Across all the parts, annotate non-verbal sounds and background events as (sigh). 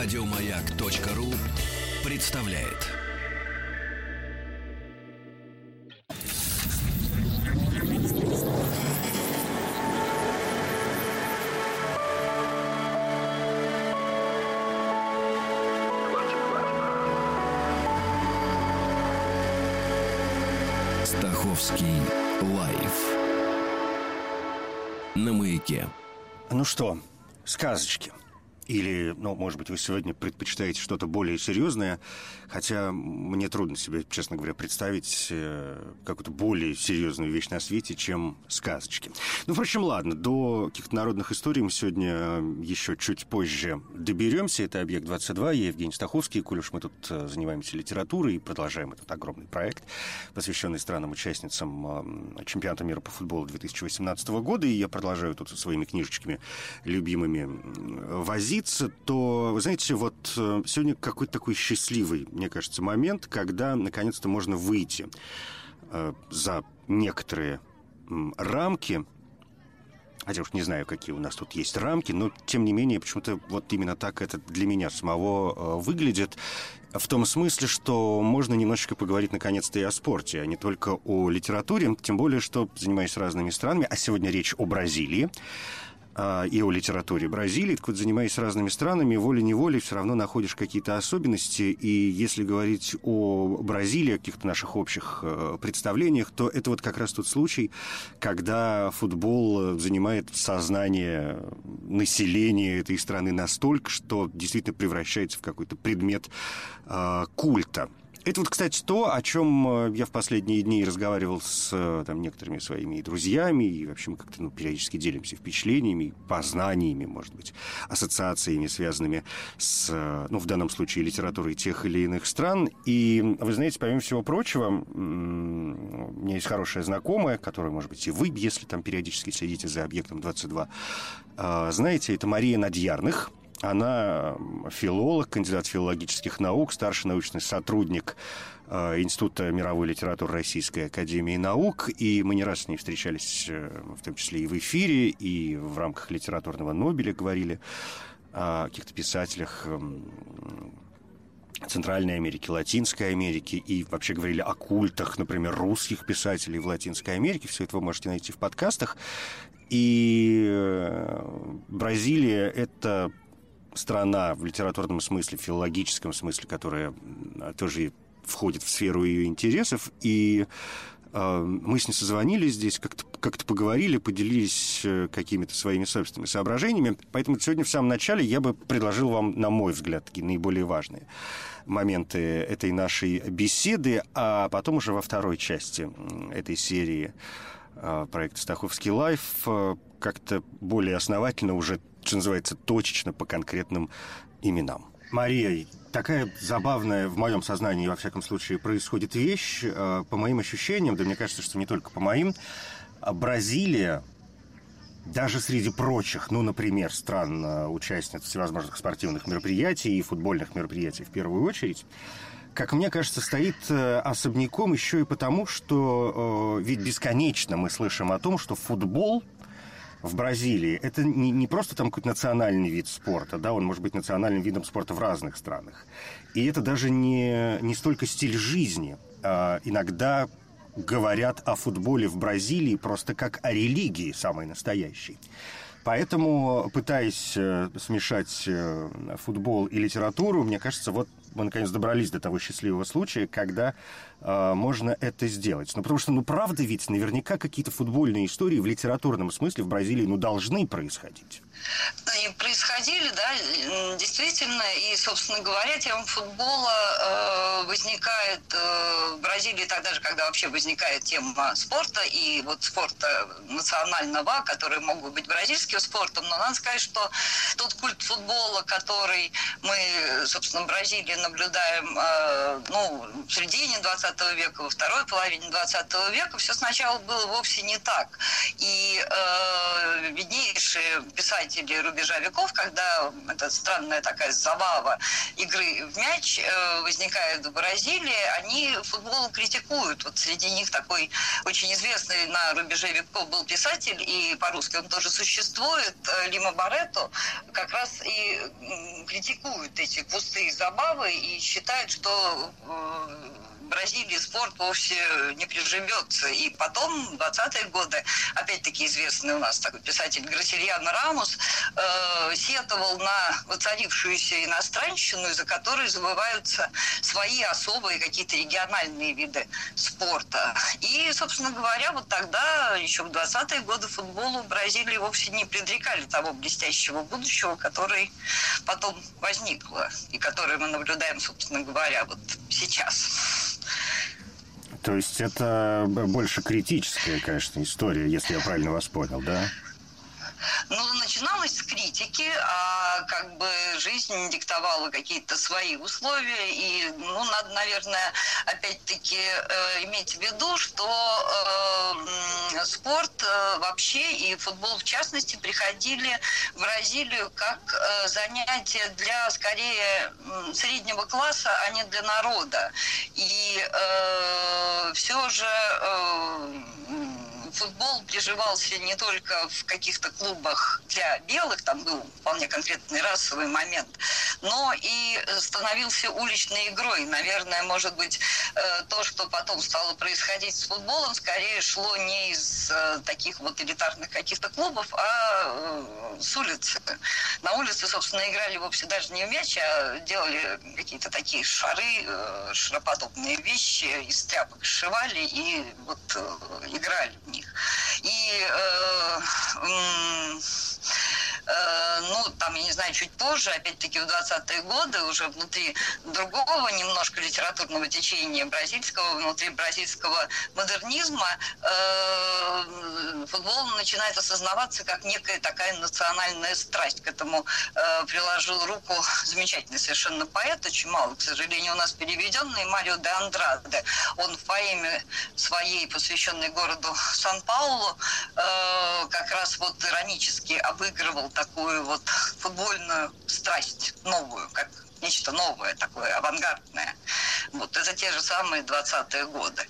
Радиомаяк.ру представляет. Стаховский лайф на маяке. Ну что, сказочки. Или, ну, может быть, вы сегодня предпочитаете что-то более серьезное, хотя мне трудно себе, честно говоря, представить э, какую-то более серьезную вещь на свете, чем сказочки. Ну, впрочем, ладно, до каких-то народных историй мы сегодня э, еще чуть позже доберемся. Это «Объект-22», я Евгений Стаховский, коль мы тут э, занимаемся литературой и продолжаем этот огромный проект, посвященный странам-участницам чемпионата мира по футболу 2018 года, и я продолжаю тут со своими книжечками любимыми возить говорится, то, вы знаете, вот э, сегодня какой-то такой счастливый, мне кажется, момент, когда наконец-то можно выйти э, за некоторые рамки, хотя уж не знаю, какие у нас тут есть рамки, но тем не менее, почему-то вот именно так это для меня самого э, выглядит. В том смысле, что можно немножечко поговорить наконец-то и о спорте, а не только о литературе, тем более, что занимаюсь разными странами, а сегодня речь о Бразилии. А, и о литературе Бразилии. Так вот, занимаясь разными странами, волей-неволей все равно находишь какие-то особенности. И если говорить о Бразилии, о каких-то наших общих э, представлениях, то это вот как раз тот случай, когда футбол занимает сознание населения этой страны настолько, что действительно превращается в какой-то предмет э, культа. Это вот, кстати, то, о чем э, я в последние дни разговаривал с э, там, некоторыми своими друзьями, и вообще мы как-то ну, периодически делимся впечатлениями, познаниями, может быть, ассоциациями, связанными с, э, ну, в данном случае, литературой тех или иных стран. И, вы знаете, помимо всего прочего, у меня есть хорошая знакомая, которая, может быть, и вы, если там периодически следите за объектом 22, знаете, это Мария Надьярных, она филолог, кандидат филологических наук, старший научный сотрудник э, Института мировой литературы Российской Академии Наук, и мы не раз с ней встречались, э, в том числе и в эфире, и в рамках литературного Нобеля говорили о каких-то писателях Центральной Америки, Латинской Америки и вообще говорили о культах, например, русских писателей в Латинской Америке. Все это вы можете найти в подкастах. И э, Бразилия — это страна в литературном смысле, в филологическом смысле, которая тоже входит в сферу ее интересов, и э, мы с ней созвонились здесь, как-то как поговорили, поделились э, какими-то своими собственными соображениями. Поэтому сегодня в самом начале я бы предложил вам, на мой взгляд, такие наиболее важные моменты этой нашей беседы, а потом уже во второй части этой серии э, проекта «Стаховский лайф» как-то более основательно уже что называется, точечно по конкретным именам. Мария, такая забавная в моем сознании, во всяком случае, происходит вещь. Э, по моим ощущениям, да мне кажется, что не только по моим, а Бразилия даже среди прочих, ну, например, стран э, участниц всевозможных спортивных мероприятий и футбольных мероприятий в первую очередь, как мне кажется, стоит э, особняком еще и потому, что ведь бесконечно мы слышим о том, что футбол в Бразилии, это не, не просто там какой-то национальный вид спорта, да, он может быть национальным видом спорта в разных странах. И это даже не, не столько стиль жизни. А иногда говорят о футболе в Бразилии просто как о религии самой настоящей. Поэтому, пытаясь э, смешать э, футбол и литературу, мне кажется, вот мы наконец добрались до того счастливого случая, когда э, можно это сделать. Ну, потому что, ну, правда ведь, наверняка какие-то футбольные истории в литературном смысле в Бразилии, ну, должны происходить. И происходили, да, действительно, и, собственно говоря, тема футбола э, возникает э, в Бразилии тогда же, когда вообще возникает тема спорта, и вот спорта национального, который могут быть бразильским спортом, но надо сказать, что тот культ футбола, который мы, собственно, в Бразилии наблюдаем, э, ну, в середине 20 века, во второй половине 20 века, все сначала было вовсе не так. И э, виднейший лучшие писатели рубежа веков, когда эта странная такая забава игры в мяч э, возникает в Бразилии, они футбол критикуют. Вот среди них такой очень известный на рубеже веков был писатель, и по-русски он тоже существует, э, Лима Баретто, как раз и критикует эти пустые забавы и считает, что Бразилии спорт вовсе не приживется. И потом, 20-е годы, опять-таки известный у нас такой писатель Грасильян Рамус э, сетовал на воцарившуюся иностранщину, из-за которой забываются свои особые какие-то региональные виды спорта. И, собственно говоря, вот тогда, еще в 20-е годы, футболу Бразилии вовсе не предрекали того блестящего будущего, который потом возникло, и которое мы наблюдаем, собственно говоря, вот сейчас. То есть это больше критическая, конечно, история, если я правильно вас понял, да? Ну, начиналось с критики, а как бы жизнь диктовала какие-то свои условия, и, ну, надо, наверное, опять-таки э, иметь в виду, что э, спорт э, вообще и футбол в частности приходили в Бразилию как э, занятие для, скорее, среднего класса, а не для народа. И э, все же... Э, футбол приживался не только в каких-то клубах для белых, там был вполне конкретный расовый момент, но и становился уличной игрой. Наверное, может быть, э, то, что потом стало происходить с футболом, скорее шло не из э, таких вот элитарных каких-то клубов, а э, с улицы. На улице, собственно, играли вовсе даже не в мяч, а делали какие-то такие шары, шароподобные вещи, из тряпок сшивали и вот играли в них. И э, Э, ну, там, я не знаю, чуть позже, опять-таки в 20-е годы, уже внутри другого немножко литературного течения бразильского, внутри бразильского модернизма, э, футбол начинает осознаваться как некая такая национальная страсть. К этому э, приложил руку замечательный совершенно поэт, очень мало, к сожалению, у нас переведенный, Марио де Андраде. Он в поэме своей, посвященной городу Сан-Паулу, как раз вот иронически обыгрывал такую вот футбольную страсть новую, как нечто новое такое, авангардное. Вот это те же самые 20-е годы.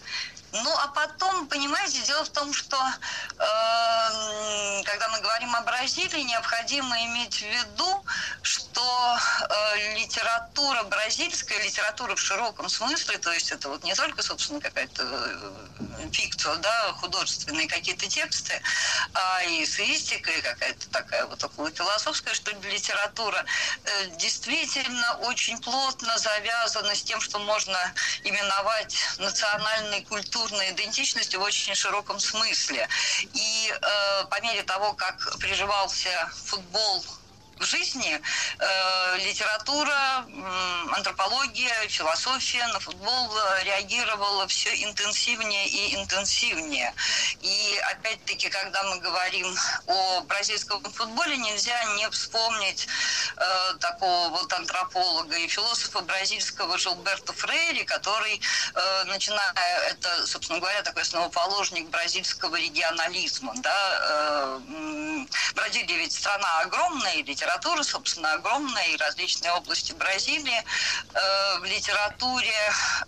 Ну, а потом, понимаете, дело в том, что э, когда мы говорим о Бразилии, необходимо иметь в виду, что э, литература бразильская, литература в широком смысле, то есть это вот не только, собственно, какая-то э, фикция, да, художественные какие-то тексты, а и эссеистика, и какая-то такая вот около философская, что литература э, действительно очень плотно завязана с тем, что можно именовать национальной культурой культурной идентичности в очень широком смысле. И э, по мере того, как приживался футбол жизни э, литература, э, антропология, философия на футбол реагировала все интенсивнее и интенсивнее. И опять-таки, когда мы говорим о бразильском футболе, нельзя не вспомнить э, такого вот антрополога и философа бразильского Жилберто Фрейри, который, э, начиная, это, собственно говоря, такой основоположник бразильского регионализма. Да? Э, Бразилия ведь страна огромная, литература литература, собственно, огромная, и различные области Бразилии э, в литературе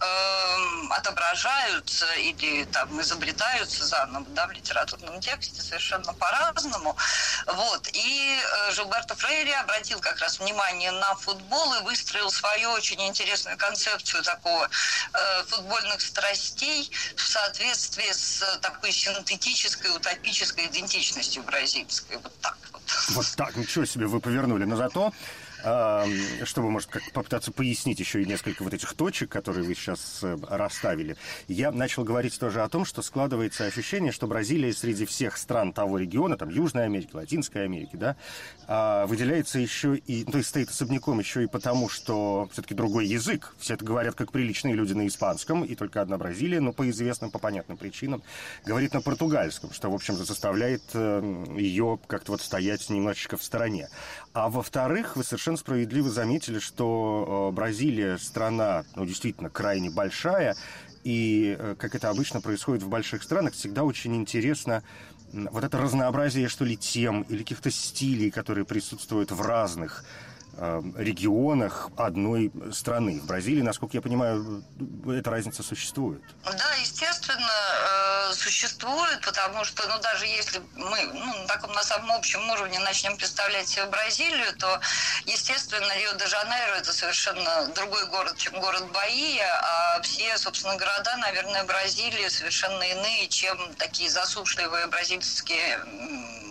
э, отображаются или там изобретаются заново, да, в литературном тексте совершенно по-разному. Вот. И э, Жилберто Фрейри обратил как раз внимание на футбол и выстроил свою очень интересную концепцию такого э, футбольных страстей в соответствии с такой синтетической, утопической идентичностью бразильской. Вот так вот. Вот так, ничего себе вы повернули. Но зато чтобы, может, как попытаться пояснить еще и несколько вот этих точек, которые вы сейчас э, расставили, я начал говорить тоже о том, что складывается ощущение, что Бразилия среди всех стран того региона, там, Южной Америки, Латинской Америки, да, а, выделяется еще и, то есть стоит особняком еще и потому, что все-таки другой язык. Все это говорят как приличные люди на испанском, и только одна Бразилия, но по известным, по понятным причинам, говорит на португальском, что, в общем, заставляет э, ее как-то вот стоять немножечко в стороне. А во-вторых, вы совершенно справедливо заметили, что э, Бразилия страна, ну, действительно, крайне большая, и, э, как это обычно происходит в больших странах, всегда очень интересно вот это разнообразие, что ли, тем или каких-то стилей, которые присутствуют в разных регионах одной страны. В Бразилии, насколько я понимаю, эта разница существует. Да, естественно, э, существует, потому что, ну, даже если мы ну, на таком, на самом общем уровне начнем представлять себе Бразилию, то, естественно, Рио-де-Жанейро – это совершенно другой город, чем город Баия, а все, собственно, города, наверное, Бразилии совершенно иные, чем такие засушливые бразильские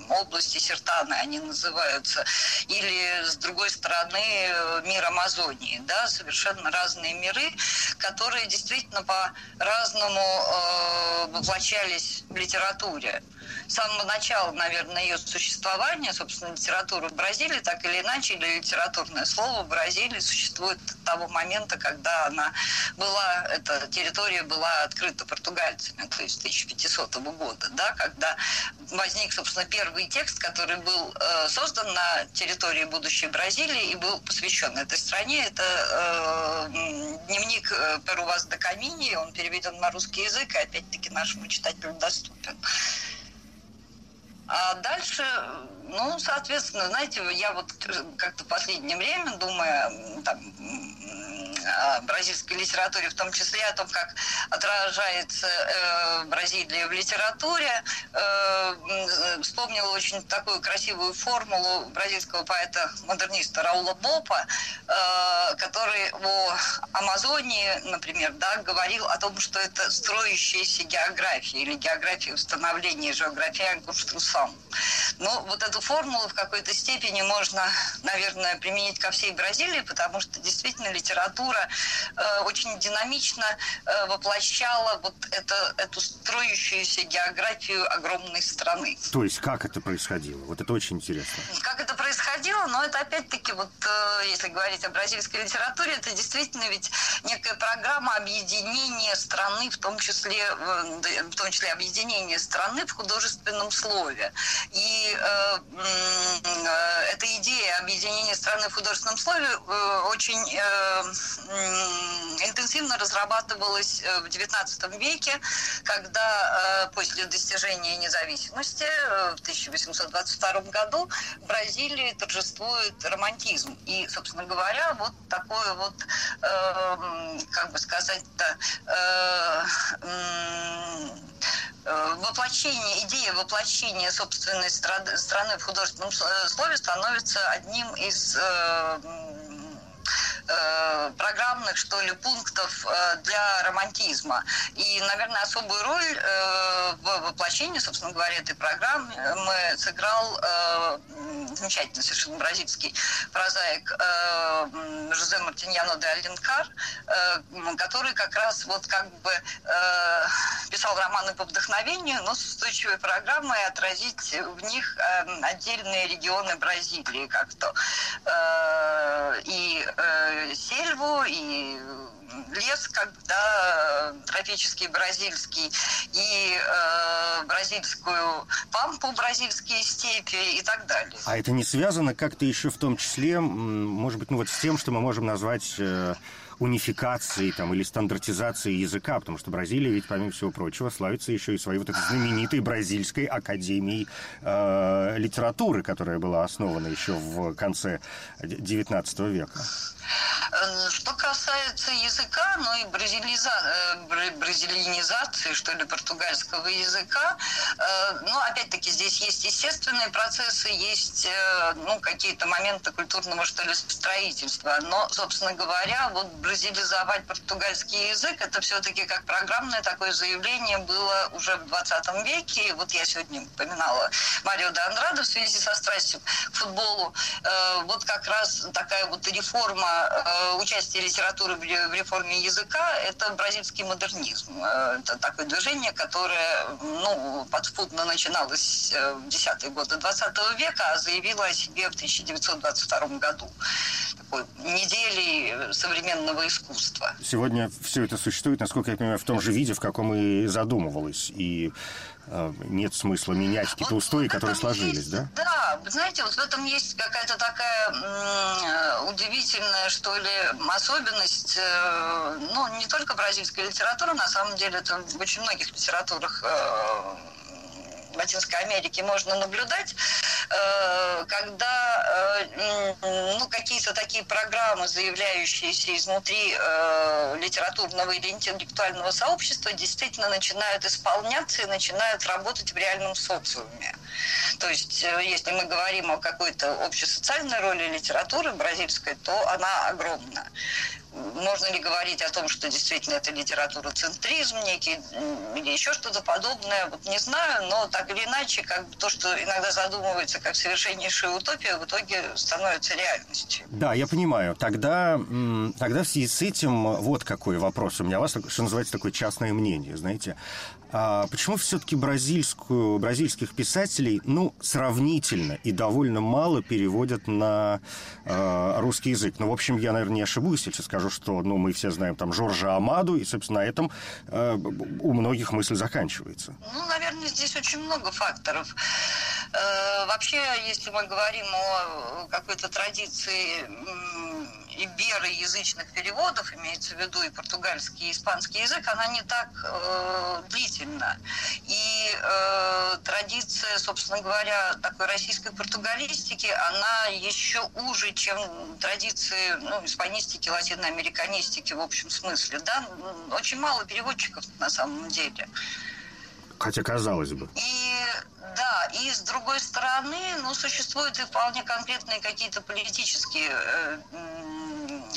области Сертаны они называются, или с другой стороны мир Амазонии, да, совершенно разные миры, которые действительно по-разному э, воплощались в литературе с самого начала, наверное, ее существования, собственно, литература в Бразилии, так или иначе, или литературное слово в Бразилии существует с того момента, когда она была, эта территория была открыта португальцами, то есть 1500 года, да, когда возник, собственно, первый текст, который был э, создан на территории будущей Бразилии и был посвящен этой стране. Это э, дневник э, Перуваз до Камини, он переведен на русский язык и опять-таки нашему читателю доступен. А дальше, ну, соответственно, знаете, я вот как-то в последнее время, думая, там, бразильской литературе, в том числе о том, как отражается э, Бразилия в литературе. Э, вспомнила очень такую красивую формулу бразильского поэта-модерниста Раула Бопа, э, который о Амазонии, например, да, говорил о том, что это строящаяся география или география установления, география конструкцион. Ну, вот эту формулу в какой-то степени можно, наверное, применить ко всей Бразилии, потому что действительно литература которая э, очень динамично э, воплощала вот это, эту строящуюся географию огромной страны. То есть как это происходило? Вот это очень интересно. Как это происходило? Но это опять-таки, вот э, если говорить о бразильской литературе, это действительно ведь некая программа объединения страны, в том числе, э, в том числе объединения страны в художественном слове. И э, э, эта идея объединения страны в художественном слове э, очень э, интенсивно разрабатывалась э, в XIX веке, когда э, после достижения независимости э, в 1822 году в Бразилии торжествует романтизм. И, собственно говоря, вот такое вот, как бы сказать-то, воплощение, идея воплощения собственной страны в художественном слове становится одним из Э, программных, что ли, пунктов э, для романтизма. И, наверное, особую роль э, в воплощении, собственно говоря, этой программы мы сыграл замечательный совершенно бразильский прозаик Жозе Мартиньяно де Аленкар, который как раз вот как бы писал романы по вдохновению, но с устойчивой программой отразить в них отдельные регионы Бразилии как-то. И сельву, и лес, когда тропический бразильский, и э, бразильскую пампу, бразильские степи и так далее. А это не связано как-то еще в том числе, может быть, ну вот с тем, что мы можем назвать... Э унификации там, или стандартизации языка, потому что Бразилия ведь, помимо всего прочего, славится еще и своей вот этой знаменитой бразильской академией э, литературы, которая была основана еще в конце XIX века. Э, что касается языка, ну и бразилиза... Э, бразилинизации, что ли, португальского языка, э, ну, опять-таки, здесь есть естественные процессы, есть, ну, какие-то моменты культурного, что ли, строительства. Но, собственно говоря, вот бразилизовать португальский язык, это все-таки как программное такое заявление было уже в 20 веке. И вот я сегодня упоминала Марио де Андрадо в связи со страстью к футболу. Вот как раз такая вот реформа участие литературы в реформе языка – это бразильский модернизм. Э, это такое движение, которое ну, подспудно начиналось э, в десятые годы 20 века, а заявило о себе в 1922 году. Такой недели современного искусства. Сегодня все это существует, насколько я понимаю, в том же виде, в каком и задумывалось. И Э, нет смысла менять какие-то вот устои, которые сложились, есть, да? Да, знаете, вот в этом есть какая-то такая м- удивительная, что ли, особенность, э, ну, не только бразильской литературы, на самом деле, это в очень многих литературах э, Латинской Америке можно наблюдать, э, когда э, ну, какие-то такие программы, заявляющиеся изнутри э, литературного или интеллектуального сообщества, действительно начинают исполняться и начинают работать в реальном социуме. То есть, если мы говорим о какой-то общесоциальной роли литературы бразильской, то она огромна. Можно ли говорить о том, что действительно это литературоцентризм некий или еще что-то подобное, вот не знаю, но так или иначе, как то, что иногда задумывается как совершеннейшая утопия, в итоге становится реальностью. Да, я понимаю. Тогда, тогда в связи с этим вот какой вопрос. У меня у вас, что называется, такое частное мнение, знаете. А почему все-таки бразильскую, бразильских писателей, ну, сравнительно и довольно мало переводят на э, русский язык? Ну, в общем, я, наверное, не ошибусь, если скажу, что, ну, мы все знаем там Жоржа Амаду, и, собственно, на этом э, у многих мысль заканчивается. Ну, наверное, здесь очень много факторов. Э, вообще, если мы говорим о какой-то традиции ибероязычных переводов, имеется в виду и португальский, и испанский язык, она не так э, длительна. И э, традиция, собственно говоря, такой российской португалистики, она еще уже, чем традиции ну, испанистики, латиноамериканистики в общем смысле. Да? Очень мало переводчиков на самом деле. Хотя казалось бы. И да, и с другой стороны, ну, существуют и вполне конкретные какие-то политические э,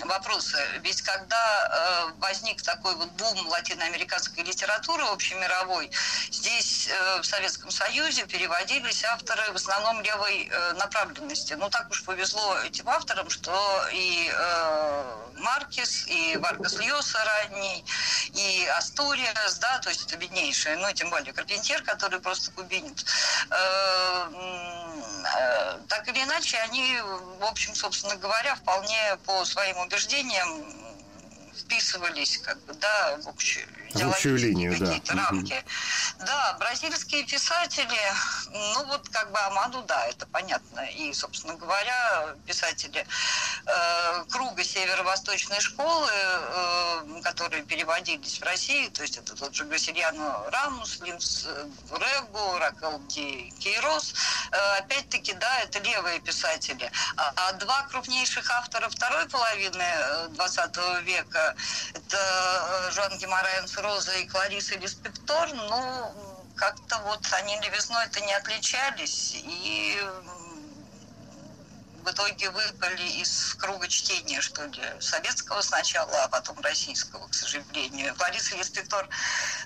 вопросы. Ведь когда э, возник такой вот бум латиноамериканской литературы общемировой, здесь э, в Советском Союзе переводились авторы в основном левой э, направленности. Ну так уж повезло этим авторам, что и э, Маркес, и Варгас Льоса ранний, и Астуриас, да, то есть это беднейшие, ну тем более Карпентер, который просто кубинец. Э, так или иначе, они, в общем, собственно говоря, вполне по своим убеждениям вписывались как бы, да, в общую, в общую линию, да. рамки. Угу. Да, бразильские писатели, ну вот как бы Амаду, да, это понятно. И, собственно говоря, писатели э, круга северо-восточной школы, э, которые переводились в Россию, то есть это тот же Гасильяно Рамус, Линс Регу, Ракел Ди Кейрос, э, опять-таки, да, это левые писатели. А, а два крупнейших автора второй половины 20 э, века, это э, Жан Геморрен Роза и Клариса Лиспектор, ну, как-то вот они левизной-то не отличались, и в итоге выпали из круга чтения, что ли, советского сначала, а потом российского, к сожалению. Клариса Лиспектор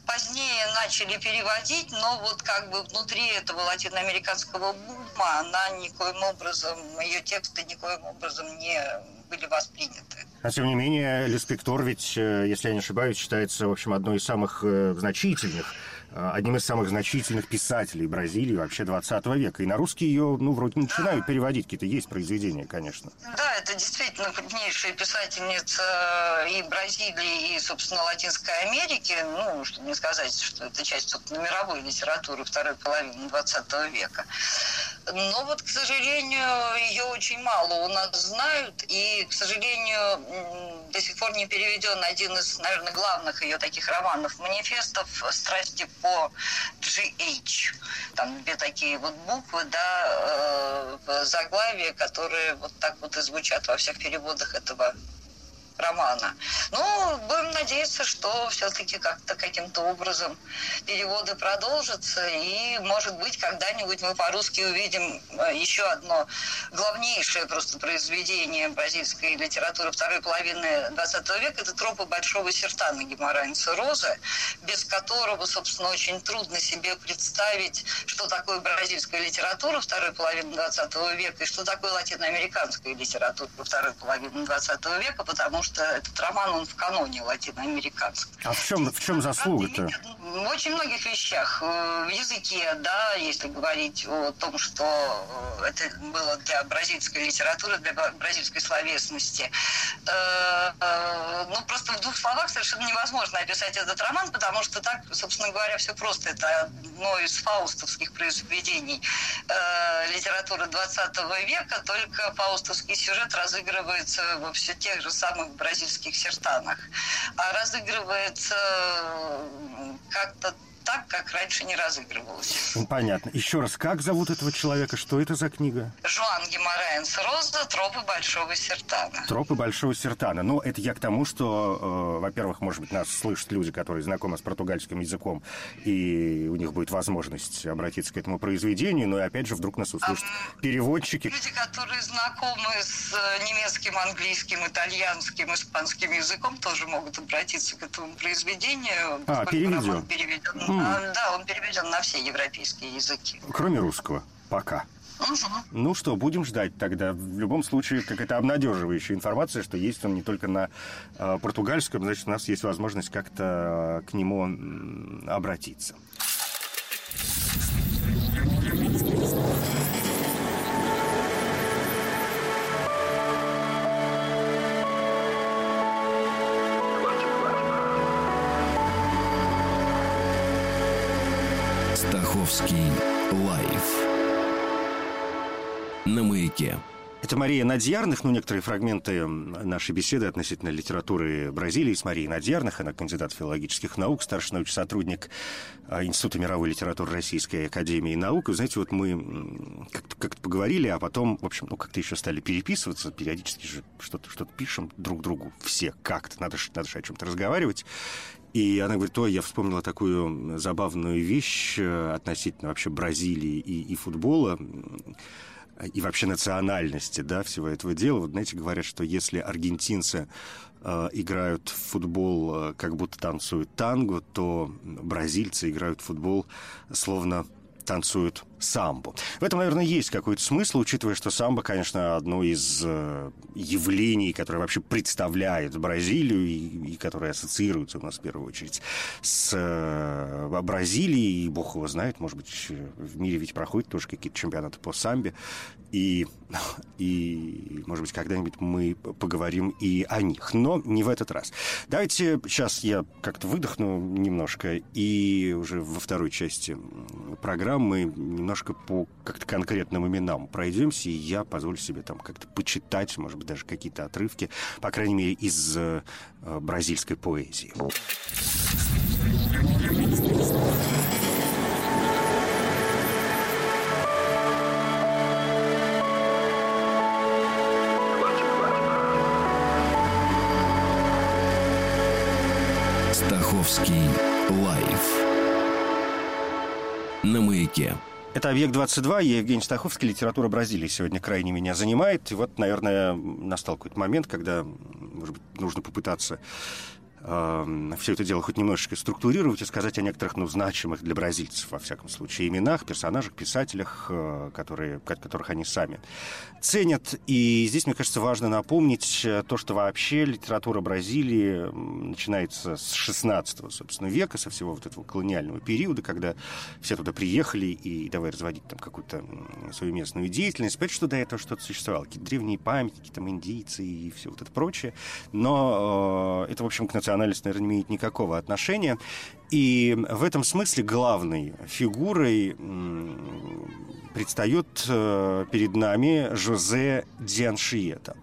позднее начали переводить, но вот как бы внутри этого латиноамериканского бума она никоим образом, ее тексты никоим образом не были восприняты. А тем не менее, Леспектор ведь, э, если я не ошибаюсь, считается, в общем, одной из самых э, значительных одним из самых значительных писателей Бразилии вообще 20 века. И на русский ее, ну, вроде начинают да. переводить, какие-то есть произведения, конечно. Да, это действительно крупнейшая писательница и Бразилии, и, собственно, Латинской Америки. Ну, чтобы не сказать, что это часть, собственно, мировой литературы второй половины 20 века. Но вот, к сожалению, ее очень мало у нас знают, и, к сожалению, до сих пор не переведен один из, наверное, главных ее таких романов, манифестов «Страсти по GH». Там две такие вот буквы, да, э, заглавия, которые вот так вот и звучат во всех переводах этого романа. Ну, будем надеяться, что все-таки как-то каким-то образом переводы продолжатся, и, может быть, когда-нибудь мы по-русски увидим э, еще одно главнейшее просто произведение бразильской литературы второй половины 20 века. Это «Тропы Большого Сертана» Геморрайнца Розы, без которого, собственно, очень трудно себе представить, что такое бразильская литература второй половины 20 века и что такое латиноамериканская литература второй половины 20 века, потому что этот роман, он в каноне латиноамериканском. А в чем, в чем заслуга-то? В очень многих вещах. Э, в языке, да, если говорить о том, что э, это было для бразильской литературы, для бразильской словесности. Э, ну, просто в двух словах совершенно невозможно описать этот роман, потому что так, собственно говоря, все просто. Это одно из фаустовских произведений литературы 20 века, только фаустовский сюжет разыгрывается во все тех же самых бразильских сертанах, а разыгрывается как-то так, как раньше не разыгрывалось. Ну, понятно. Еще раз, как зовут этого человека? Что это за книга? Жуан Геморраенс Роза «Тропы Большого Сертана». «Тропы Большого Сертана». Ну, это я к тому, что, э, во-первых, может быть, нас слышат люди, которые знакомы с португальским языком, и у них будет возможность обратиться к этому произведению, но и, опять же, вдруг нас услышат а, переводчики. Люди, которые знакомы с э, немецким, английским, итальянским, испанским языком, тоже могут обратиться к этому произведению. А, переведен. переведен mm. Да, он переведен на все европейские языки. Кроме русского. Пока. Угу. Ну что, будем ждать тогда. В любом случае, какая-то обнадеживающая информация, что есть он не только на э, португальском, значит, у нас есть возможность как-то к нему обратиться. Стаховский лайф на маяке. Это Мария Надьярных, ну, некоторые фрагменты нашей беседы относительно литературы Бразилии с Марией Надьярных. Она кандидат филологических наук, старший научный сотрудник а, Института мировой литературы Российской Академии наук. И, знаете, вот мы как-то как поговорили, а потом, в общем, ну, как-то еще стали переписываться. Периодически же что-то что пишем друг другу все как-то. Надо же, надо о чем-то разговаривать. И она говорит, ой, я вспомнила такую забавную вещь э, относительно вообще Бразилии и, и футбола и вообще национальности, да, всего этого дела. Вот, знаете, говорят, что если аргентинцы э, играют в футбол, э, как будто танцуют танго, то бразильцы играют в футбол словно танцуют самбо. В этом, наверное, есть какой-то смысл, учитывая, что самбо, конечно, одно из э, явлений, которое вообще представляет Бразилию и, и которое ассоциируется у нас в первую очередь с э, Бразилией. И бог его знает, может быть, в мире ведь проходят тоже какие-то чемпионаты по самбе. И, (laughs) и может быть, когда-нибудь мы поговорим и о них. Но не в этот раз. Давайте сейчас я как-то выдохну немножко и уже во второй части программы немножко по как-то конкретным именам пройдемся, и я позволю себе там как-то почитать, может быть, даже какие-то отрывки, по крайней мере, из э, бразильской поэзии. Стаховский лайф на маяке. Это «Объект-22», я Евгений Стаховский, литература Бразилии сегодня крайне меня занимает. И вот, наверное, настал какой-то момент, когда, может быть, нужно попытаться все это дело хоть немножечко структурировать и сказать о некоторых, ну, значимых для бразильцев, во всяком случае, именах, персонажах, писателях, э, которые, которых они сами ценят. И здесь, мне кажется, важно напомнить э, то, что вообще литература Бразилии начинается с 16 собственно, века, со всего вот этого колониального периода, когда все туда приехали и давай разводить там какую-то свою местную деятельность. Понятно, что до этого что-то существовало, какие-то древние памятники, там, индийцы и все вот это прочее. Но э, это, в общем, к национальному национальность, наверное, не имеет никакого отношения. И в этом смысле главной фигурой предстает э, перед нами Жозе Дианшиета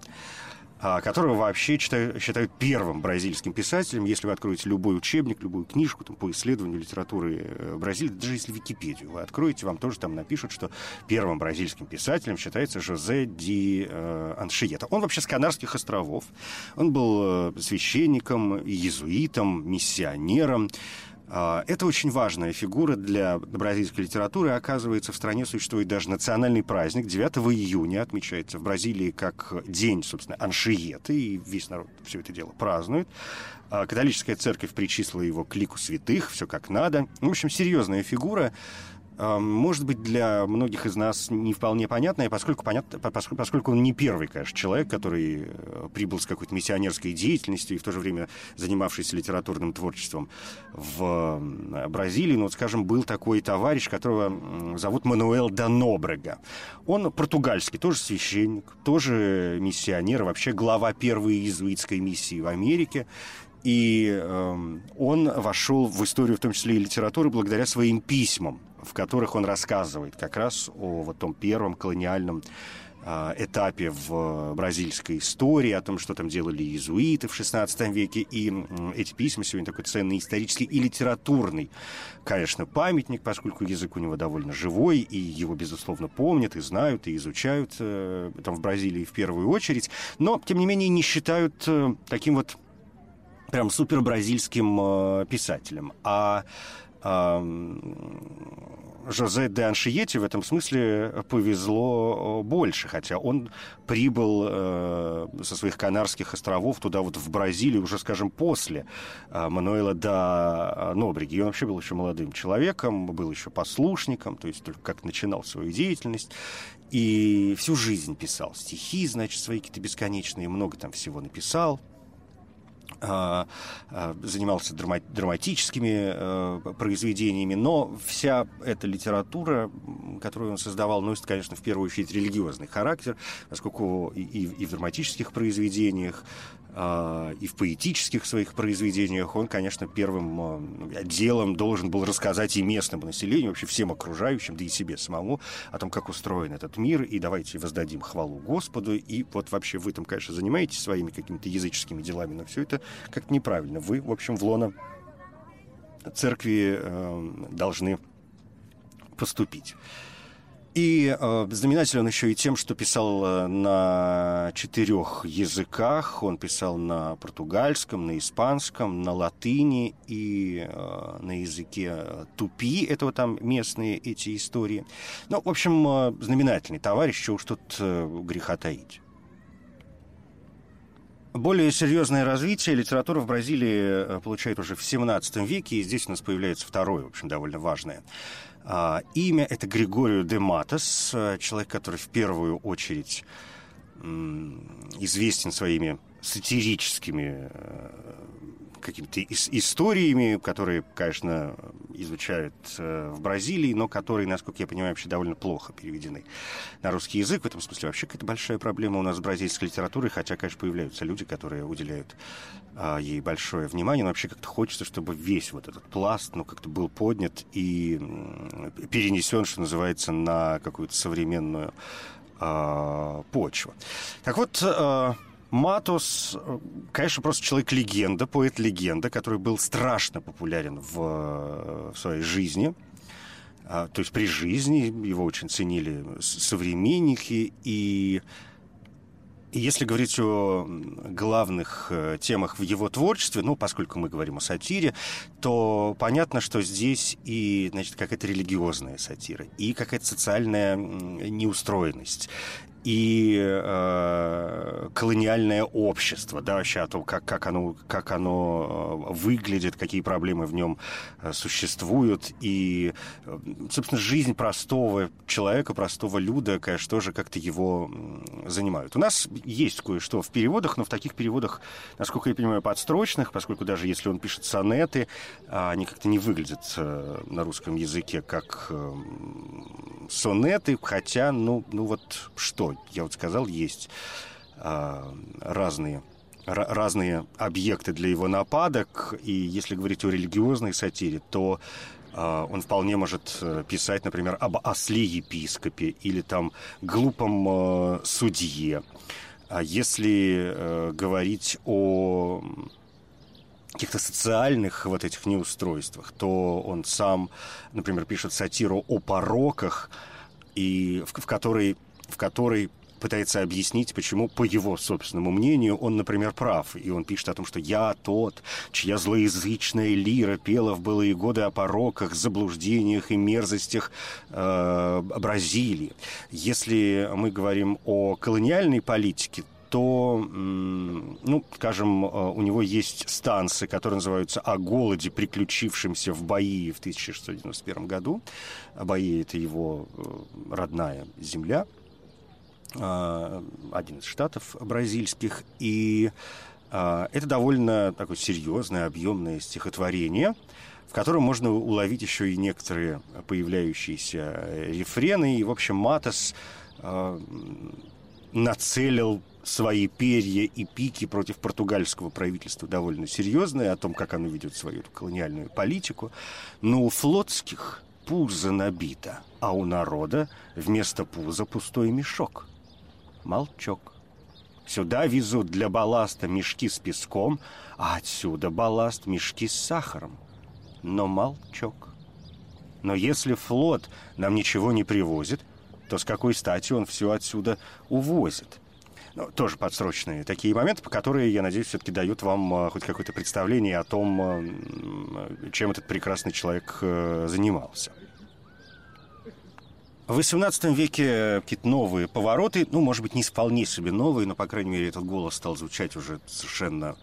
которого вообще считают, считают первым бразильским писателем. Если вы откроете любой учебник, любую книжку там, по исследованию литературы э, Бразилии, даже если Википедию вы откроете, вам тоже там напишут, что первым бразильским писателем считается Жозе Ди э, Аншиета. Он вообще с Канарских островов. Он был э, священником, иезуитом, миссионером. А, это очень важная фигура для бразильской литературы. Оказывается, в стране существует даже национальный праздник. 9 июня отмечается в Бразилии как день, собственно, Аншиеты, и весь народ все это дело празднует. А, католическая церковь причислила его к лику святых, все как надо. В общем, серьезная фигура может быть, для многих из нас не вполне понятное, поскольку, понятно, поскольку он не первый, конечно, человек, который э, прибыл с какой-то миссионерской деятельностью и в то же время занимавшийся литературным творчеством в Бразилии. Ну, вот, скажем, был такой товарищ, которого зовут Мануэл Данобрега. Он португальский, тоже священник, тоже миссионер, вообще глава первой иезуитской миссии в Америке. И э, он вошел в историю, в том числе и литературы, благодаря своим письмам в которых он рассказывает как раз о вот том первом колониальном а, этапе в бразильской истории, о том, что там делали иезуиты в XVI веке. И эти письма сегодня такой ценный исторический и литературный, конечно, памятник, поскольку язык у него довольно живой, и его, безусловно, помнят, и знают, и изучают э, там в Бразилии в первую очередь. Но, тем не менее, не считают э, таким вот прям супер бразильским э, писателем. А Жозе де Аншиете в этом смысле повезло э, больше, хотя он прибыл э, со своих Канарских островов туда вот в Бразилию уже, скажем, после э, Мануэла да Нобриги. И он вообще был еще молодым человеком, был еще послушником, то есть только как начинал свою деятельность. И всю жизнь писал стихи, значит, свои какие-то бесконечные, много там всего написал. А, занимался драматическими э, произведениями, но вся эта литература, которую он создавал, носит, конечно, в первую очередь религиозный характер, поскольку и, и в драматических произведениях, и в поэтических своих произведениях он, конечно, первым делом должен был рассказать и местному населению, вообще всем окружающим, да и себе самому, о том, как устроен этот мир, и давайте воздадим хвалу Господу, и вот вообще вы там, конечно, занимаетесь своими какими-то языческими делами, но все это как-то неправильно. Вы, в общем, в лоно церкви э, должны поступить. И э, знаменатель он еще и тем, что писал э, на четырех языках. Он писал на португальском, на испанском, на латыни и э, на языке тупи. Это вот там местные эти истории. Ну, в общем, э, знаменательный товарищ, чего уж тут э, греха таить. Более серьезное развитие литература в Бразилии э, получает уже в XVII веке, и здесь у нас появляется второе, в общем, довольно важное имя это Григорио де Матос, э, человек, который в первую очередь известен своими сатирическими э, какими-то историями, которые, конечно, изучают э, в Бразилии, но которые, насколько я понимаю, вообще довольно плохо переведены на русский язык. В этом смысле вообще какая-то большая проблема у нас с бразильской литературой, хотя, конечно, появляются люди, которые уделяют а, ей большое внимание, но вообще как-то хочется, чтобы весь вот этот пласт, ну, как-то был поднят и перенесен, что называется, на какую-то современную а, почву. Так вот, а, Матус, конечно, просто человек-легенда, поэт-легенда, который был страшно популярен в, в своей жизни. А, то есть при жизни его очень ценили современники. И, и если говорить о главных э, темах в его творчестве, ну, поскольку мы говорим о сатире, то понятно, что здесь и, значит, какая-то религиозная сатира, и какая-то социальная неустроенность, и э, колониальное общество, да, вообще о том, как, как, оно, как оно э, выглядит, какие проблемы в нем э, существуют. И, э, собственно, жизнь простого человека, простого люда, конечно, тоже как-то его занимают. У нас есть кое-что в переводах, но в таких переводах, насколько я понимаю, подстрочных, поскольку даже если он пишет сонеты, они как-то не выглядят на русском языке как сонеты, хотя, ну, ну вот что, я вот сказал, есть а, разные разные объекты для его нападок, и если говорить о религиозной сатире, то Uh, он вполне может э, писать, например, об осле-епископе или там глупом uh, судье. А если uh, говорить о каких-то социальных вот этих неустройствах, то он сам, например, пишет сатиру о пороках, и в, в которой в которой пытается объяснить, почему, по его собственному мнению, он, например, прав. И он пишет о том, что «я тот, чья злоязычная лира пела в былые годы о пороках, заблуждениях и мерзостях э, Бразилии». Если мы говорим о колониальной политике, то, ну, скажем, э, у него есть станции, которые называются «О голоде, приключившемся в Баии в 1691 году». Баи – это его э, родная земля – один из штатов бразильских, и а, это довольно такое серьезное, объемное стихотворение, в котором можно уловить еще и некоторые появляющиеся рефрены. И, в общем, Матос нацелил свои перья и пики против португальского правительства довольно серьезные, о том, как оно ведет свою колониальную политику. Но у флотских пузо набито, а у народа вместо пуза пустой мешок – молчок. Сюда везут для балласта мешки с песком, а отсюда балласт мешки с сахаром. Но молчок. Но если флот нам ничего не привозит, то с какой стати он все отсюда увозит? Ну, тоже подсрочные такие моменты, по которые, я надеюсь, все-таки дают вам а, хоть какое-то представление о том, чем этот прекрасный человек а, занимался. В XVIII веке какие-то новые повороты, ну, может быть, не вполне себе новые, но, по крайней мере, этот голос стал звучать уже совершенно,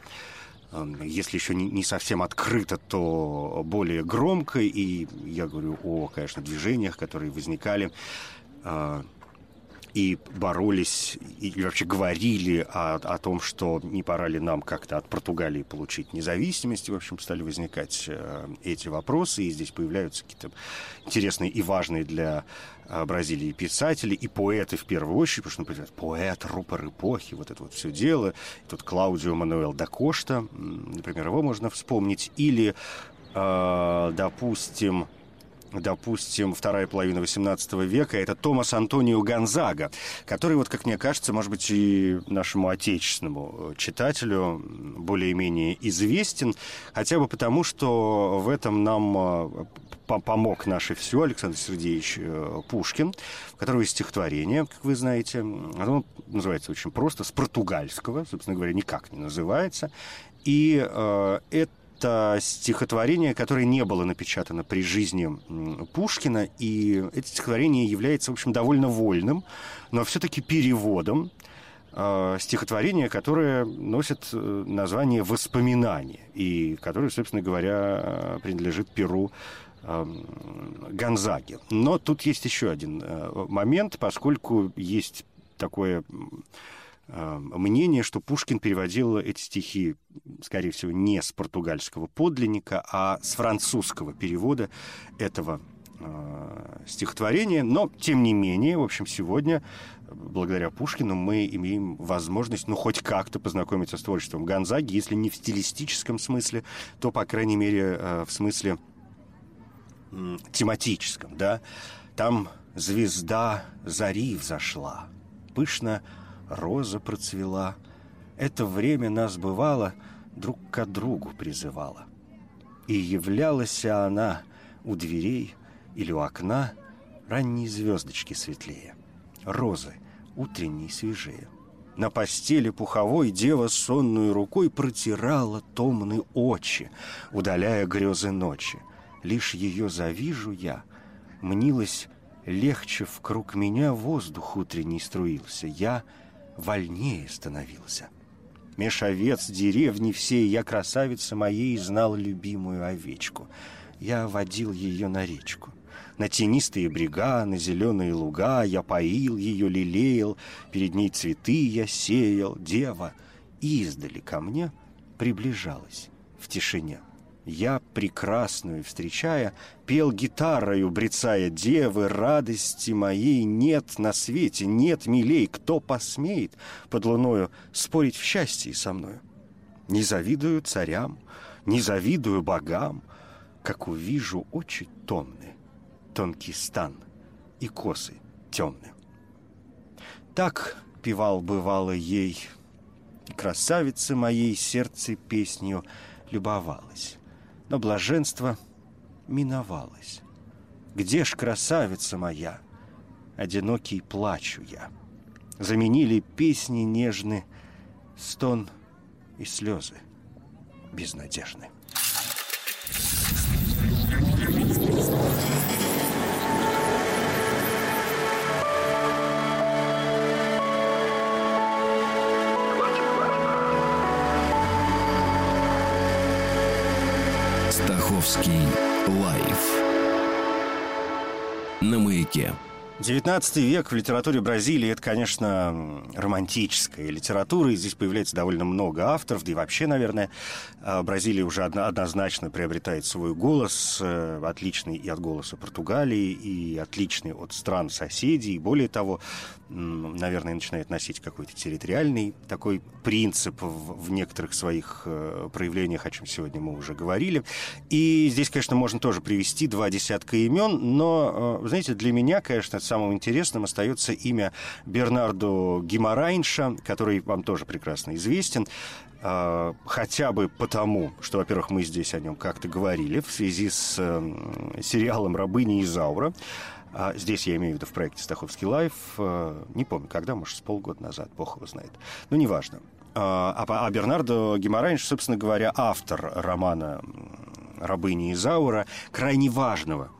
если еще не совсем открыто, то более громко. И я говорю о, конечно, движениях, которые возникали и боролись, и вообще говорили о, о том, что не пора ли нам как-то от Португалии получить независимость. И, в общем, стали возникать э, эти вопросы, и здесь появляются какие-то интересные и важные для э, Бразилии писатели и поэты в первую очередь, потому что, например, поэт, рупор эпохи, вот это вот все дело. И тут Клаудио Мануэл да Кошта, например, его можно вспомнить. Или, э, допустим, допустим, вторая половина XVIII века, это Томас Антонио Гонзага, который, вот, как мне кажется, может быть, и нашему отечественному читателю более-менее известен, хотя бы потому, что в этом нам э, помог наше все Александр Сергеевич э, Пушкин, в которого есть стихотворение, как вы знаете. Оно называется очень просто, с португальского, собственно говоря, никак не называется. И э, это это стихотворение, которое не было напечатано при жизни Пушкина, и это стихотворение является, в общем, довольно вольным, но все-таки переводом э, стихотворения, которое носит э, название «Воспоминания», и которое, собственно говоря, принадлежит перу э, Гонзаги. Но тут есть еще один э, момент, поскольку есть такое мнение, что Пушкин переводил эти стихи, скорее всего, не с португальского подлинника, а с французского перевода этого э, стихотворения. Но, тем не менее, в общем, сегодня, благодаря Пушкину, мы имеем возможность, ну, хоть как-то познакомиться с творчеством Гонзаги, если не в стилистическом смысле, то, по крайней мере, э, в смысле э, тематическом, да. Там звезда зари взошла, пышно роза процвела. Это время нас бывало, друг к другу призывала. И являлась она у дверей или у окна ранние звездочки светлее, розы утренние свежее. На постели пуховой дева сонную рукой протирала томные очи, удаляя грезы ночи. Лишь ее завижу я, мнилось легче в круг меня воздух утренний струился. Я — вольнее становился. Меж деревни всей я красавица моей знал любимую овечку. Я водил ее на речку. На тенистые брега, на зеленые луга Я поил ее, лелеял, Перед ней цветы я сеял. Дева издали ко мне приближалась в тишине. Я, прекрасную встречая, пел гитарою, брецая девы, радости моей нет на свете, нет милей, кто посмеет под луною спорить в счастье со мною. Не завидую царям, не завидую богам, как увижу очи томны, тонкий стан и косы темны. Так певал бывало ей, красавица моей сердце песнью любовалась но блаженство миновалось. Где ж красавица моя? Одинокий плачу я. Заменили песни нежны, стон и слезы безнадежны. Московский лайф на маяке. 19 век в литературе Бразилии это, конечно, романтическая литература, и здесь появляется довольно много авторов, да и вообще, наверное, а, Бразилия уже однозначно приобретает свой голос, э, отличный и от голоса Португалии, и отличный от стран соседей, и более того, наверное, начинает носить какой-то территориальный такой принцип в, в некоторых своих э, проявлениях, о чем сегодня мы уже говорили. И здесь, конечно, можно тоже привести два десятка имен, но, э, знаете, для меня, конечно, самым интересным остается имя Бернардо Гимарайнша, который вам тоже прекрасно известен. Uh, хотя бы потому, что, во-первых, мы здесь о нем как-то говорили в связи с uh, сериалом «Рабыня Изаура», а здесь я имею в виду в проекте «Стаховский лайф». Э, не помню, когда, может, с полгода назад, бог его знает. Но неважно. А, а, а Бернардо Гимарайнш, собственно говоря, автор романа «Рабыни Изаура», крайне важного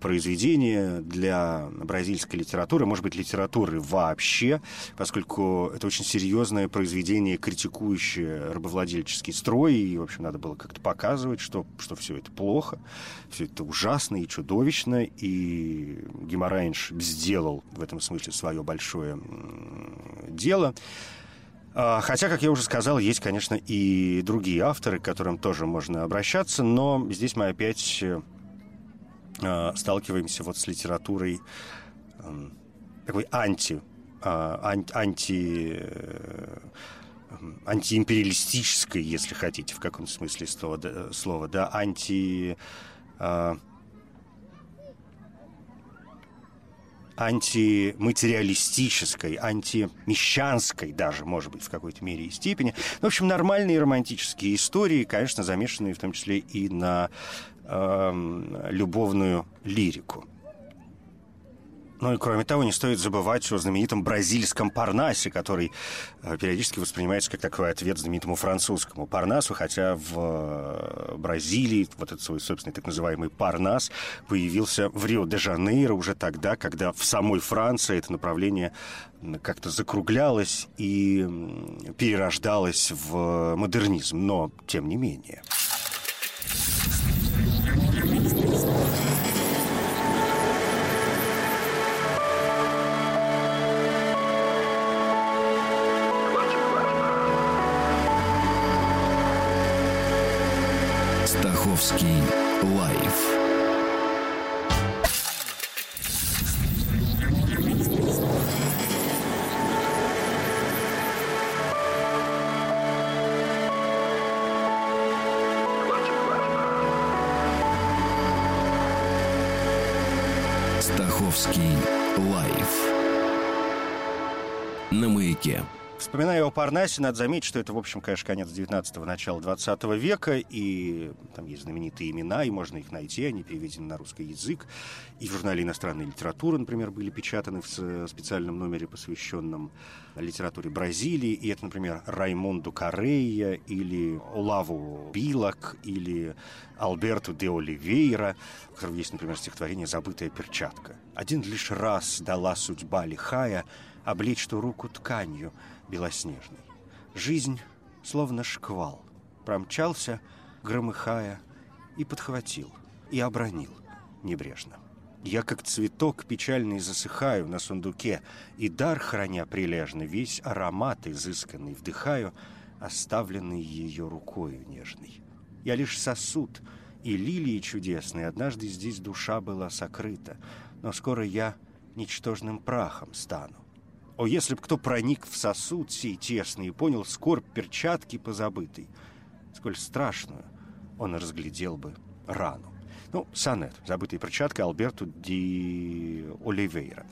произведение для бразильской литературы, может быть, литературы вообще, поскольку это очень серьезное произведение, критикующее рабовладельческий строй, и, в общем, надо было как-то показывать, что, что все это плохо, все это ужасно и чудовищно, и Гимарайнш сделал в этом смысле свое большое дело. А, хотя, как я уже сказал, есть, конечно, и другие авторы, к которым тоже можно обращаться, но здесь мы опять Э, сталкиваемся вот с литературой эм, такой анти, э, анти э, антиимпериалистической, если хотите, в каком смысле слова, да, слова, да анти антиматериалистической, антимещанской даже, может быть, в какой-то мере и степени. В общем, нормальные романтические истории, конечно, замешанные в том числе и на э, любовную лирику. Ну и кроме того, не стоит забывать о знаменитом бразильском Парнасе, который э, периодически воспринимается как такой ответ знаменитому французскому Парнасу, хотя в э, Бразилии вот этот свой собственный так называемый Парнас появился в Рио-де-Жанейро уже тогда, когда в самой Франции это направление как-то закруглялось и перерождалось в модернизм, но тем не менее. Вспоминая о Парнасе, надо заметить, что это, в общем, конечно, конец 19-го, начало 20 века, и там есть знаменитые имена, и можно их найти, они переведены на русский язык. И в журнале «Иностранная литература», например, были печатаны в специальном номере, посвященном литературе Бразилии. И это, например, Раймонду Карея или Олаву Билак или Альберту де Оливейра, у которого есть, например, стихотворение «Забытая перчатка». «Один лишь раз дала судьба лихая облечь ту руку тканью, белоснежный. Жизнь, словно шквал, промчался, громыхая, и подхватил, и обронил небрежно. Я, как цветок печальный, засыхаю на сундуке, и дар, храня прилежно, весь аромат изысканный вдыхаю, оставленный ее рукою нежной. Я лишь сосуд, и лилии чудесные, однажды здесь душа была сокрыта, но скоро я ничтожным прахом стану. О, если б кто проник в сосуд сей тесный и понял скорбь перчатки позабытой, сколь страшную он разглядел бы рану. Ну, сонет, забытая перчатка Альберту ди Оливейра.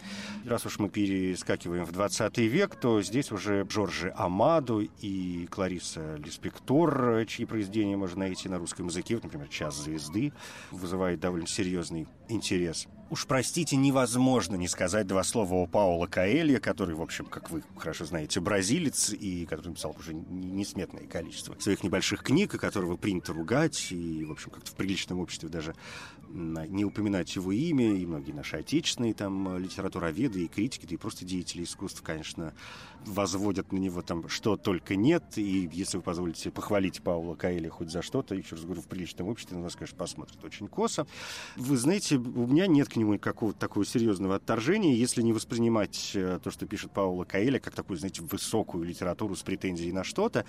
Раз уж мы перескакиваем в 20 век, то здесь уже Джорджи Амаду и Клариса Лиспектор, чьи произведения можно найти на русском языке, вот, например, «Час звезды», вызывает довольно серьезный интерес. Уж простите, невозможно не сказать два слова о Паула Каэлья, который, в общем, как вы хорошо знаете, бразилец, и который написал уже несметное количество своих небольших книг, и которого принято ругать, и, в общем, как-то в приличном обществе даже не упоминать его имя, и многие наши отечественные там литературоведы и критики, да и просто деятели искусств, конечно, возводят на него там что только нет, и если вы позволите похвалить Паула Каэля хоть за что-то, еще раз говорю, в приличном обществе на нас, конечно, посмотрят очень косо. Вы знаете, у меня нет к нему какого-то такого серьезного отторжения, если не воспринимать э, то, что пишет Паула Каэля, как такую, знаете, высокую литературу с претензией на что-то,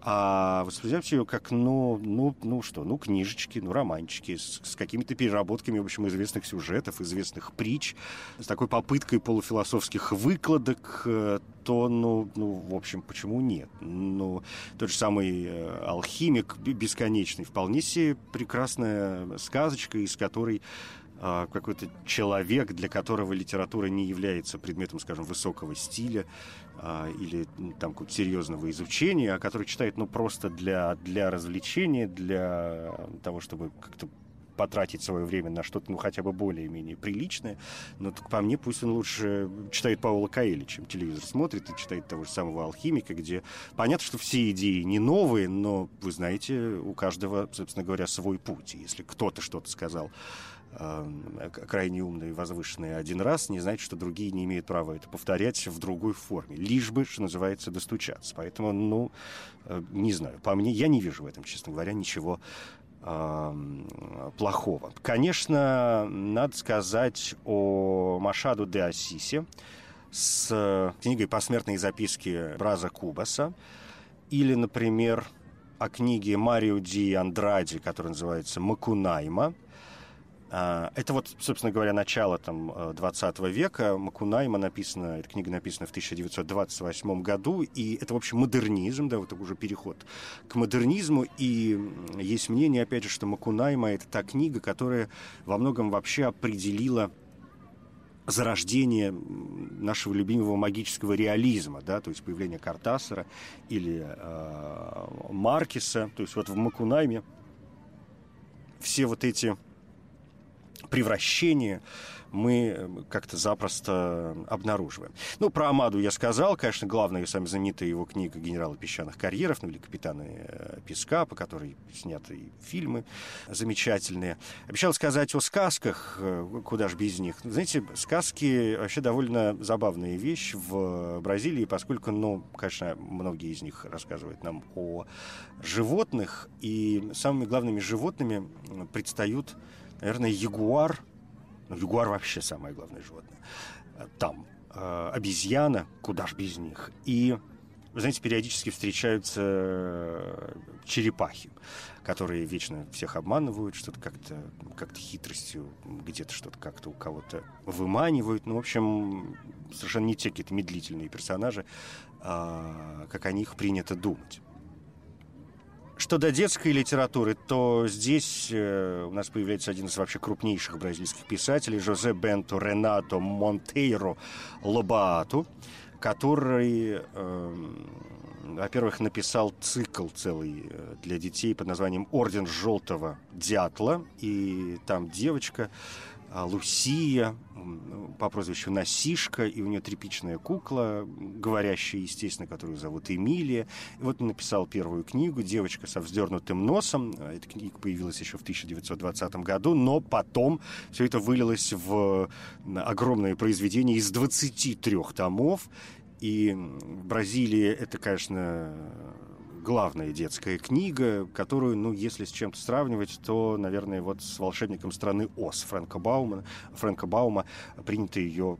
а воспринимать ее как, ну, ну, ну что, ну, книжечки, ну, романчики с, с какими-то переработками, в общем, известных сюжетов, известных притч, с такой попыткой полуфилософских выкладок, э, то, ну, ну, в общем, почему нет? Ну, тот же самый э, алхимик бесконечный, вполне себе прекрасная сказочка, из которой э, какой-то человек, для которого литература не является предметом, скажем, высокого стиля э, или там какого-то серьезного изучения, а который читает, ну, просто для, для развлечения, для того, чтобы как-то потратить свое время на что-то, ну, хотя бы более-менее приличное. Но так по мне пусть он лучше читает Паула Каэли, чем телевизор смотрит и читает того же самого «Алхимика», где понятно, что все идеи не новые, но, вы знаете, у каждого, собственно говоря, свой путь. И если кто-то что-то сказал э, крайне умный и возвышенный один раз, не значит, что другие не имеют права это повторять в другой форме. Лишь бы, что называется, достучаться. Поэтому, ну, э, не знаю. По мне, я не вижу в этом, честно говоря, ничего плохого. Конечно, надо сказать о Машаду де Асисе с книгой «Посмертные записки Браза Кубаса» или, например, о книге Марио Ди Андради, которая называется «Макунайма», это вот, собственно говоря, начало там, 20 э, века. Макунайма написана, эта книга написана в 1928 году, и это, в общем, модернизм, да, вот уже переход к модернизму, и есть мнение, опять же, что Макунайма — это та книга, которая во многом вообще определила зарождение нашего любимого магического реализма, да, то есть появление Картасера или э, Маркиса, то есть вот в Макунайме все вот эти превращение мы э, как-то запросто обнаруживаем. Ну, про Амаду я сказал. Конечно, главная и самая знаменитая его книга «Генералы песчаных карьеров», ну, или «Капитаны э, песка», по которой сняты фильмы замечательные. Обещал сказать о сказках, э, куда же без них. Знаете, сказки вообще довольно забавная вещь в Бразилии, поскольку, ну, конечно, многие из них рассказывают нам о животных, и самыми главными животными предстают наверное, ягуар, ну, ягуар вообще самое главное животное, там, э, обезьяна, куда ж без них, и, вы знаете, периодически встречаются э, черепахи, которые вечно всех обманывают, что-то как-то как хитростью, где-то что-то как-то у кого-то выманивают. Ну, в общем, совершенно не те какие-то медлительные персонажи, а, как о них принято думать. Что до детской литературы, то здесь э, у нас появляется один из вообще крупнейших бразильских писателей, Жозе Бенто Ренато Монтейро Лобаату, который, э, во-первых, написал цикл целый э, для детей под названием «Орден желтого дятла», и там девочка а, Лусия по прозвищу Насишка, и у нее тряпичная кукла, говорящая, естественно, которую зовут Эмилия. И вот написал первую книгу «Девочка со вздернутым носом». Эта книга появилась еще в 1920 году, но потом все это вылилось в огромное произведение из 23 томов. И в Бразилии это, конечно, главная детская книга, которую, ну, если с чем-то сравнивать, то, наверное, вот с «Волшебником страны Оз» Фрэнка Баума, Фрэнка Баума принято ее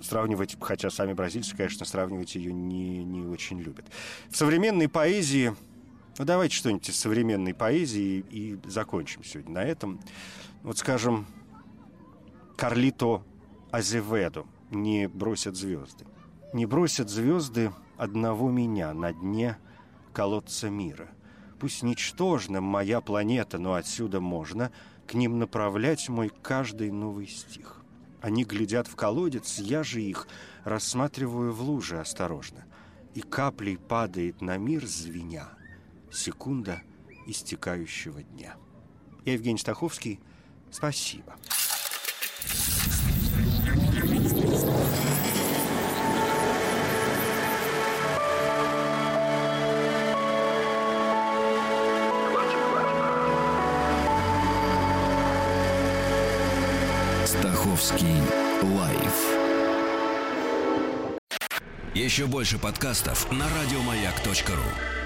сравнивать, хотя сами бразильцы, конечно, сравнивать ее не, не очень любят. В современной поэзии, ну, давайте что-нибудь из современной поэзии и закончим сегодня на этом. Вот, скажем, Карлито Азеведо «Не бросят звезды». «Не бросят звезды одного меня на дне колодца мира. Пусть ничтожна моя планета, но отсюда можно к ним направлять мой каждый новый стих. Они глядят в колодец, я же их рассматриваю в луже осторожно. И каплей падает на мир звеня секунда истекающего дня. Евгений Стаховский. Спасибо. Стаховский лайф. Еще больше подкастов на радиомаяк.ру.